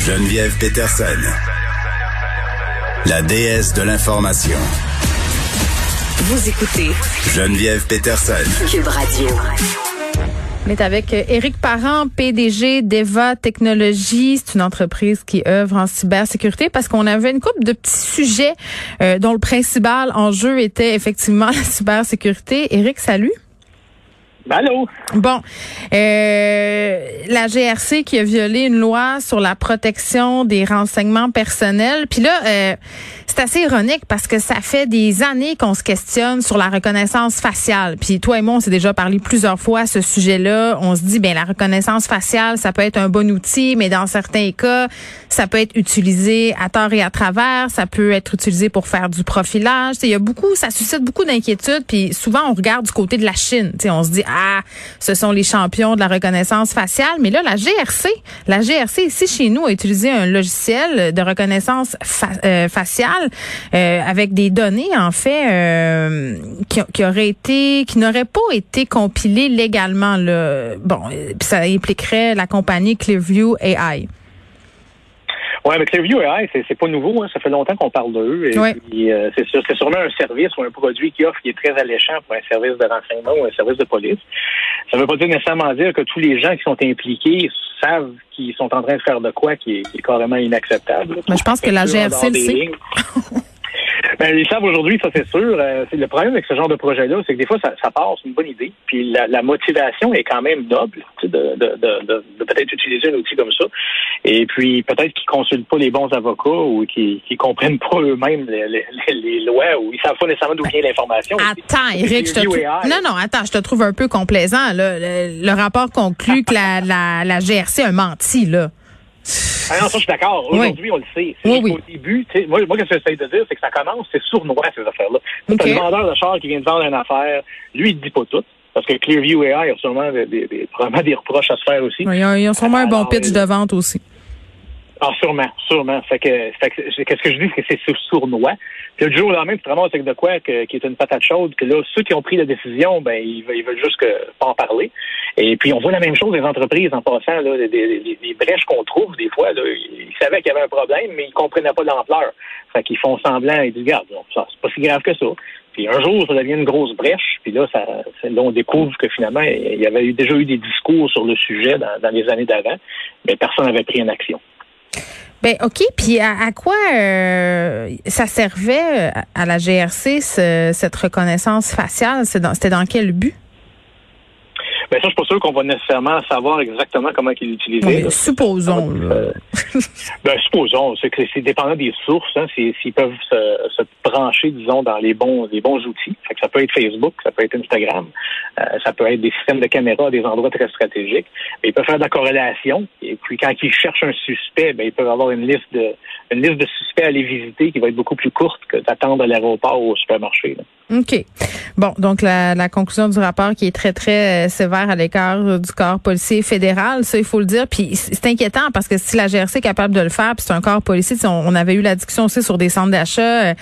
Geneviève Peterson, la déesse de l'information. Vous écoutez Geneviève Peterson. Cube Radio. On est avec Éric Parent, PDG d'Eva Technologies. C'est une entreprise qui œuvre en cybersécurité parce qu'on avait une couple de petits sujets euh, dont le principal enjeu était effectivement la cybersécurité. Éric, salut. Allô? Bon, euh, la GRC qui a violé une loi sur la protection des renseignements personnels. Puis là, euh, c'est assez ironique parce que ça fait des années qu'on se questionne sur la reconnaissance faciale. Puis toi et moi, on s'est déjà parlé plusieurs fois à ce sujet-là. On se dit, ben la reconnaissance faciale, ça peut être un bon outil, mais dans certains cas, ça peut être utilisé à tort et à travers. Ça peut être utilisé pour faire du profilage. Il y a beaucoup, ça suscite beaucoup d'inquiétudes. Puis souvent, on regarde du côté de la Chine. T'sais, on se dit, ah, ce sont les champions de la reconnaissance faciale. Mais là, la GRC, la GRC ici chez nous a utilisé un logiciel de reconnaissance euh, faciale euh, avec des données en fait euh, qui, qui, auraient été, qui n'auraient pas été compilées légalement. Là. Bon, ça impliquerait la compagnie Clearview AI. Oui, mais Clearview AI, c'est pas nouveau. Hein. Ça fait longtemps qu'on parle d'eux. Et euh, c'est c'est sûrement un service ou un produit qui offre qui est très alléchant pour un service de renseignement ou un service de police. Ça ne veut pas dire nécessairement dire que tous les gens qui sont impliqués savent qu'ils sont en train de faire de quoi qui est, qui est carrément inacceptable. Mais je pense que la GRC le sait. Ben, ils savent aujourd'hui, ça c'est sûr. Euh, le problème avec ce genre de projet-là, c'est que des fois, ça, ça part, c'est une bonne idée. Puis la, la, motivation est quand même noble de, de, de, de peut-être utiliser un outil comme ça. Et puis peut-être qu'ils consultent pas les bons avocats ou qu'ils ne comprennent pas eux-mêmes les, les, les, lois ou ils savent pas nécessairement d'où vient l'information. Attends, Eric, je te trouve... Non, non, attends, je te trouve un peu complaisant. Là. Le, rapport conclut que la, la, la GRC a menti, là. Ah non, ça, je suis d'accord. Aujourd'hui, on le sait. Oui, oui. Au début, moi, moi, ce que j'essaie de dire, c'est que ça commence, c'est sournois, ces affaires-là. Okay. le vendeur de char qui vient de vendre une affaire, lui, il dit pas tout. Parce que Clearview AI a sûrement des, des, des, probablement des reproches à se faire aussi. Ils ont sûrement un bon pitch de vente aussi. Ah, sûrement, sûrement. Fait que, fait que qu'est-ce que je dis, c'est que c'est sournois. Puis le jour au lendemain, tu te ramasses avec de quoi que, qui est une patate chaude, que là, ceux qui ont pris la décision, ben, ils, ils veulent juste que, pas en parler. Et puis, on voit la même chose des entreprises en passant, là, des, des, des brèches qu'on trouve, des fois, là, ils savaient qu'il y avait un problème, mais ils comprenaient pas l'ampleur. Fait qu'ils font semblant et disent, regarde, ça, c'est pas si grave que ça. Puis un jour, ça devient une grosse brèche. Puis là, ça, là, on découvre que finalement, il y avait eu, déjà eu des discours sur le sujet dans, dans les années d'avant, mais personne n'avait pris une action. Ben ok, puis à, quoi euh, ça servait euh, à la GRC cette reconnaissance faciale? C'était dans, dans quel but? Ben ça, je suis pas sûr qu'on va nécessairement savoir exactement comment il l'utilisait. Oui, supposons. Ben, supposons. C'est dépendant des sources. Hein, S'ils peuvent se, se, brancher, disons, dans les bons les bons outils. Fait que ça peut être Facebook, ça peut être Instagram, euh, ça peut être des systèmes de caméras à des endroits très stratégiques. Ils peuvent faire de la corrélation. Et puis quand ils cherchent un suspect, ben, ils peuvent avoir une liste de une liste de suspects à aller visiter qui va être beaucoup plus courte que d'attendre à l'aéroport ou au supermarché. OK. Bon, donc la, la conclusion du rapport qui est très, très euh, sévère à l'écart du corps policier fédéral, ça il faut le dire. Puis c'est inquiétant parce que si la GRC est capable de le faire, puis c'est un corps policier, on, avait eu la discussion aussi sur des centres d'achat euh,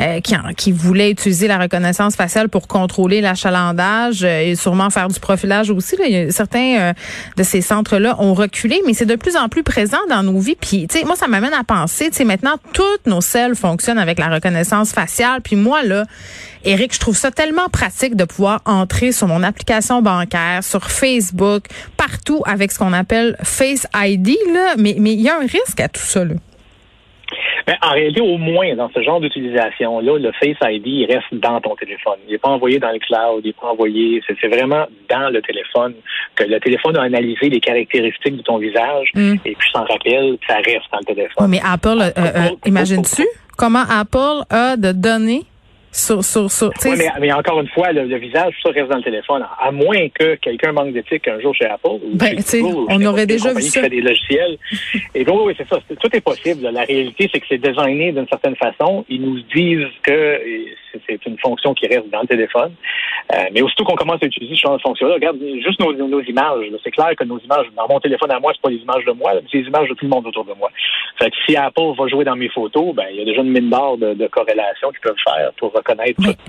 euh, qui, qui voulaient utiliser la reconnaissance faciale pour contrôler l'achalandage euh, et sûrement faire du profilage aussi. Là. certains de ces centres-là ont reculé, mais c'est de plus en plus présent dans nos vies. Puis tu sais, moi ça m'amène à penser, tu sais, maintenant toutes nos selles fonctionnent avec la reconnaissance faciale. Puis moi là, Eric, je trouve ça tellement pratique de pouvoir entrer sur mon application bancaire, sur Facebook, partout avec ce qu'on appelle Face ID, là. Mais, mais il y a un risque à tout ça, là. Mais en réalité, au moins, dans ce genre d'utilisation-là, le Face ID reste dans ton téléphone. Il n'est pas envoyé dans le cloud, il n'est pas envoyé. C'est vraiment dans le téléphone que le téléphone a analysé les caractéristiques de ton visage mm. et puis s'en rappelle, ça reste dans le téléphone. mais Apple, euh, euh, imagines-tu comment Apple a de données Sur, sur, sur, Ouais, mais, mais encore une fois, le, le visage, ça reste dans le téléphone. À moins que quelqu'un manque d'éthique un jour chez Apple. Ou Ben, chez Google, ou on chez aurait déjà vu ça. qui fait des logiciels. Et donc, oui, c'est ça. c'est- Tout est possible. La réalité, c'est que c'est designé d'une certaine façon. Ils nous disent que c'est- une fonction qui reste dans le téléphone. Euh, mais aussitôt qu'on commence à utiliser ce genre de fonction-là, regarde juste nos, nos images. C'est clair que nos images, dans mon téléphone à moi, c'est pas les images de moi, c'est les images de tout le monde autour de moi. Fait que si Apple va jouer dans mes photos, ben il y a déjà une mine d'or de, de corrélation qu'ils peuvent faire pour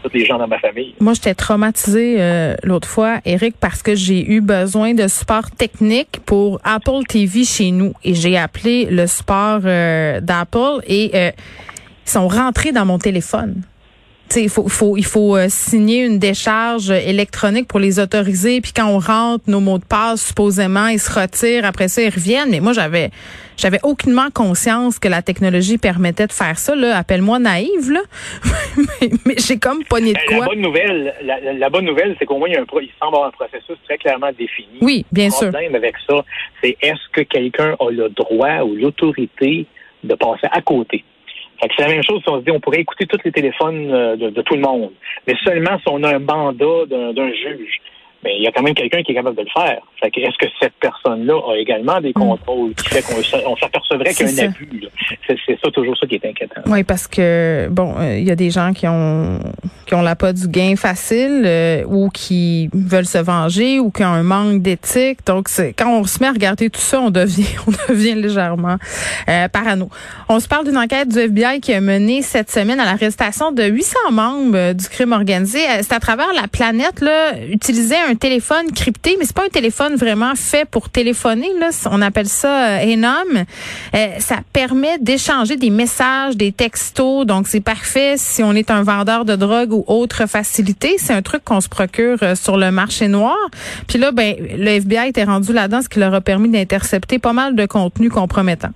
tous les gens dans ma famille. Moi, j'étais traumatisée euh, l'autre fois, Eric, parce que j'ai eu besoin de support technique pour Apple TV chez nous. Et j'ai appelé le support euh, d'Apple et euh, ils sont rentrés dans mon téléphone. Il faut, faut, il faut euh, signer une décharge électronique pour les autoriser. Puis quand on rentre nos mots de passe, supposément, ils se retirent. Après ça, ils reviennent. Mais moi, j'avais, j'avais aucunement conscience que la technologie permettait de faire ça. Là, appelle-moi naïve, là. mais mais j'ai comme pogné de La quoi. bonne nouvelle, la, la- la bonne nouvelle, c'est qu'au moins il, y a un pro- il semble avoir un processus très clairement défini. Oui, bien Le sûr. problème avec ça, c'est est-ce que quelqu'un a le droit ou l'autorité de passer à côté? C'est la même chose si on se dit on pourrait écouter tous les téléphones euh, de, de tout le monde, mais seulement si on a un mandat d'un juge. Mais il y a quand même quelqu'un qui est capable de le faire. Fait que est-ce que cette personne-là a également des contrôles qui fait qu'on s'apercevrait qu'il y a un abus? là? C'est c'est ça toujours ça qui est inquiétant. Oui, parce que bon, euh, il y a des gens qui ont qui ont la pas du gain facile euh, ou qui veulent se venger ou qui ont un manque d'éthique. Donc, c'est quand on se met à regarder tout ça, on devient on devient légèrement euh, parano. On se parle d'une enquête du FBI qui a mené cette semaine à l'arrestation de 800 membres euh, du crime organisé. Euh, C'est à travers la planète là, utiliser un téléphone crypté, mais c'est pas un téléphone vraiment fait pour téléphoner là. On appelle ça euh, Enom. Euh, ça permet d'échanger des messages, des textos. Donc, c'est parfait si on est un vendeur de drogue ou autre facilité. C'est un truc qu'on se procure euh, sur le marché noir. Puis là, ben, le FBI était rendu là-dedans, ce qui leur a permis d'intercepter pas mal de contenu compromettant.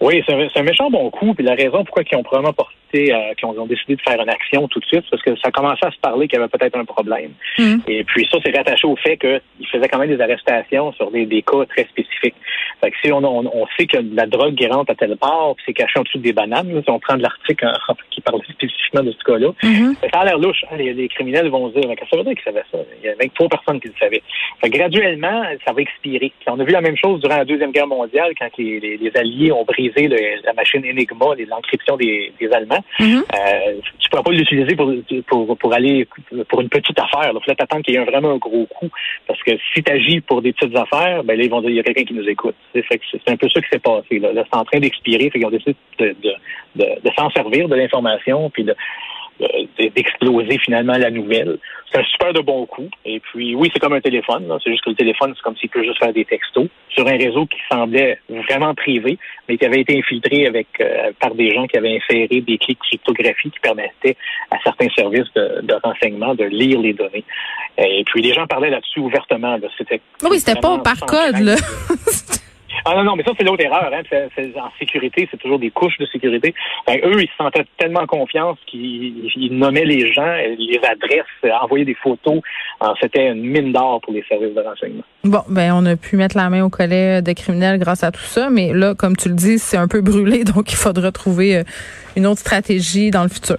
Oui, c'est un, un méchant bon coup. Puis la raison pourquoi ils ont probablement porté, euh, qu'ils ont, décidé de faire une action tout de suite, parce que ça commençait à se parler qu'il y avait peut-être un problème. Mhm. Et puis ça, c'est rattaché au fait qu'ils faisaient quand même des arrestations sur des, des cas très spécifiques. Fait que si on, on, on sait que la drogue qui rentre à telle part, c'est caché en dessous des bananes, là, si on prend de l'article en- qui parle spécifiquement de ce cas-là, Mhm. ça a l'air louche. hein. Les, les criminels vont se dire, mais qu'est-ce que ça veut dire qu'ils savaient ça? Il y a 23 personnes qui le savaient. Fait que graduellement, ça va expirer. Puis on a vu la même chose durant la Deuxième Guerre mondiale, quand les, les- les Alliés ont brisé le- la machine Enigma, l'encryption des, des Allemands. Mhm. Euh, tu pourras pas l'utiliser pour, pour, aller pour une petite affaire. Il faut t'attendre qu'il y ait vraiment un gros coup. Parce que si tu agis pour des petites affaires, ben là, ils vont dire il y a quelqu'un qui nous écoute. C'est un peu ça qui s'est passé. Là, c'est en train d'expirer. Fait qu'ils ont décidé de, s'en servir de l'information puis d'exploser finalement la nouvelle. C'est un super de bon coup. Et puis, oui, c'est comme un téléphone. C'est juste que le téléphone, c'est comme s'il peut juste faire des textos sur un réseau qui semblait vraiment privé, mais qui avait été infiltré avec euh, par des gens qui avaient inséré des clés de cryptographie qui permettaient à certains services de, de renseignement de lire les données. Et puis, les gens parlaient là-dessus ouvertement. Là. C'était Oui, c'était pas par code, là. Ah non, non, mais ça, c'est l'autre erreur. Hein. En sécurité, c'est toujours des couches de sécurité. Ben, eux, ils se sentaient tellement confiance qu'ils ils nommaient les gens, les adresses, envoyaient des photos. C'était une mine d'or pour les services de renseignement. Bon, ben on a pu mettre la main au collet de criminels grâce à tout ça, mais là, comme tu le dis, c'est un peu brûlé, donc il faudra trouver euh, une autre stratégie dans le futur.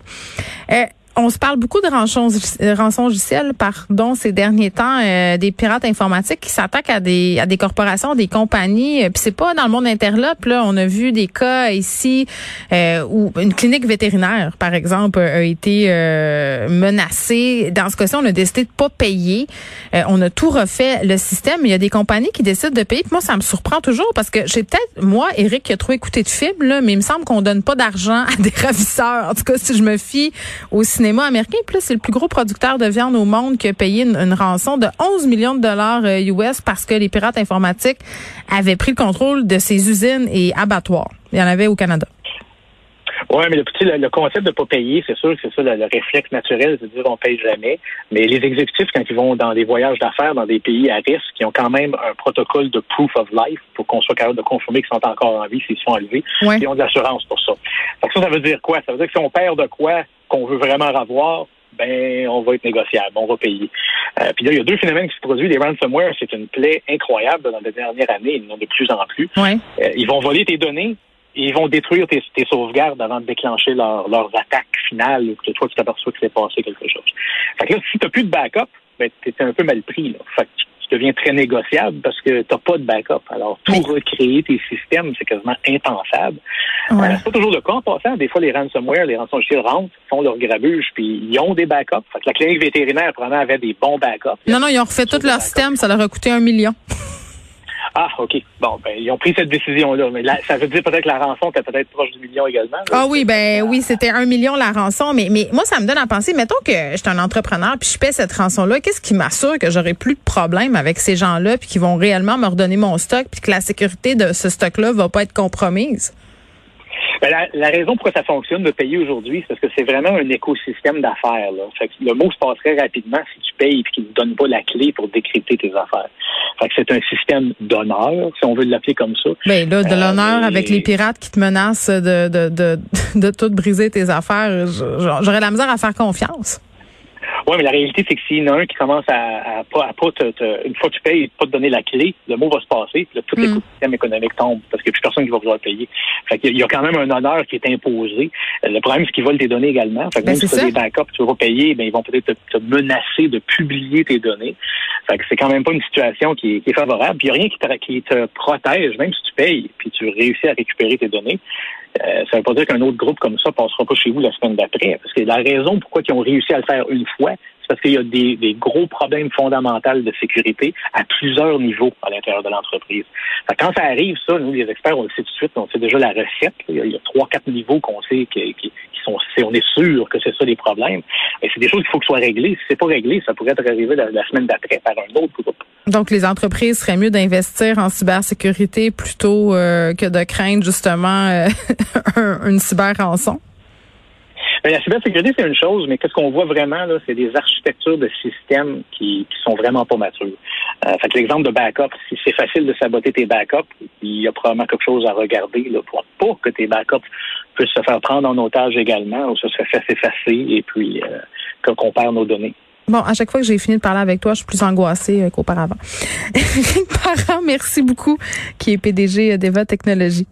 Euh, on se parle beaucoup de rançon rançongiciel, pardon, ces derniers temps, euh, des pirates informatiques qui s'attaquent à des à des corporations, des compagnies. euh, Puis c'est pas dans le monde interlope. Là, on a vu des cas ici euh, où une clinique vétérinaire, par exemple, a été euh, menacée. Dans ce cas-ci, on a décidé de pas payer. Euh, on a tout refait le système. Il y a des compagnies qui décident de payer. Puis moi, ça me surprend toujours parce que j'ai peut-être moi, Eric, qui a trop écouté de films, là, mais il me semble qu'on donne pas d'argent à des ravisseurs. En tout cas, si je me fie au américain, puis là, c'est le plus gros producteur de viande au monde qui a payé une, une rançon de 11 millions de dollars euh, US parce que les pirates informatiques avaient pris le contrôle de ses usines et abattoirs. Il y en avait au Canada. Oui, mais le, petit, le, concept de pas payer, c'est sûr que c'est ça le, le réflexe naturel, c'est de dire on paye jamais. Mais les exécutifs, quand ils vont dans des voyages d'affaires dans des pays à risque, qui ont quand même un protocole de proof of life pour qu'on soit capable de confirmer qu'ils sont encore en vie s'ils sont enlevés, Ouais. ils ont de l'assurance pour ça. Fait que ça, ça veut dire quoi? Ça veut dire que si on perd de quoi qu'on veut vraiment avoir, ben on va être négociable, on va payer. Euh, puis là, il y a deux phénomènes qui se produisent. Les ransomware, c'est une plaie incroyable dans les dernières années, ils en ont de plus en plus. Ouais. Euh, ils vont voler tes données, ils vont détruire tes, tes sauvegardes avant de déclencher leur, leurs attaques finales ou que toi, tu t'aperçois que c'est passé quelque chose. Fait que là, si tu n'as plus de backup, ben, tu un peu mal pris. Là. Fait que tu deviens très négociable parce que tu n'as pas de backup. Alors, tout recréer tes systèmes, c'est quasiment impensable. Ouais. Euh, c'est pas toujours le cas en passant. Des fois, les ransomware, les ransomware rentrent, font leur grabuge, puis ils ont des backups. Fait que la clinique vétérinaire, probablement, avait des bons backups. Non, non, ils ont refait tout leur système, ça leur a coûté un million. Ah, OK. Bon, ben, ils ont pris cette décision-là. Mais là, ça veut dire peut-être que la rançon était peut-être proche du million également. Ah oui, ben oui, c'était un million la rançon, mais, mais moi, ça me donne à penser, mettons que je suis un entrepreneur puis je paie cette rançon-là, qu'est-ce qui m'assure que j'aurai plus de problème avec ces gens-là puis qu'ils vont réellement me redonner mon stock puis que la sécurité de ce stock-là va pas être compromise? Ben, la, la raison pourquoi ça fonctionne de payer aujourd'hui, c'est parce que c'est vraiment un écosystème d'affaires. là. Fait que le mot se passerait rapidement si tu payes et qu'ils ne te donnent pas la clé pour décrypter tes affaires. Fait que c'est un système d'honneur, si on veut l'appeler comme ça. Ben là, de Euh, l'honneur mais- avec les pirates qui te menacent de, de, de, de tout briser tes affaires, j'aurais la misère à faire confiance. Oui, mais la réalité, c'est que s'il y en a un qui commence à, à pas, à pas te, te- une fois que tu payes, pas te donner la clé, le mot va se passer, puis là, tout Mm. l'écosystème économique tombe, parce qu'il n'y a plus personne qui va vouloir payer. Fait qu'il y a- il y a quand même un honneur qui est imposé. Le problème, c'est qu'ils volent tes données également. Fait que Ben, même si tu as des backups, tu vas pas payer, ben, ils vont peut-être te, te menacer de publier tes données. Fait que c'est quand même pas une situation qui est, qui est favorable. Puis il n'y a rien qui te, qui te protège, même si tu payes, puis tu réussis à récupérer tes données. Euh, ça veut pas dire qu'un autre groupe comme ça passera pas chez vous la semaine d'après. Parce que la raison pourquoi ils ont réussi à le faire une fois, c'est parce qu'il y a des, des gros problèmes fondamentaux de sécurité à plusieurs niveaux à l'intérieur de l'entreprise. Quand ça arrive, ça, nous, les experts, on le sait tout de suite, on sait déjà la recette. Il y a- trois, quatre niveaux qu'on sait qui, sont, on est sûr que c'est ça les problèmes. Et c'est des choses qu'il faut que soient réglées. Si c'est pas réglé, ça pourrait être arrivé la, la semaine d'après par un autre groupe. Donc, les entreprises seraient mieux d'investir en cybersécurité plutôt euh, que de craindre justement euh, un- une cyber-rançon? Mais la cybersécurité, c'est une chose, mais qu'est-ce qu'on voit vraiment, là, c'est des architectures de systèmes qui, qui sont vraiment pas matures. Euh, fait l'exemple de backup, si c'est facile de saboter tes backups, il y a probablement quelque chose à regarder là, pour que tes backups puissent se faire prendre en otage également ou se faire s'effacer et puis euh, qu'on perd nos données. Bon, à chaque fois que j'ai fini de parler avec toi, je suis plus angoissée euh, qu'auparavant. Éric Parent, merci beaucoup, qui est PDG d'Eva Technologies.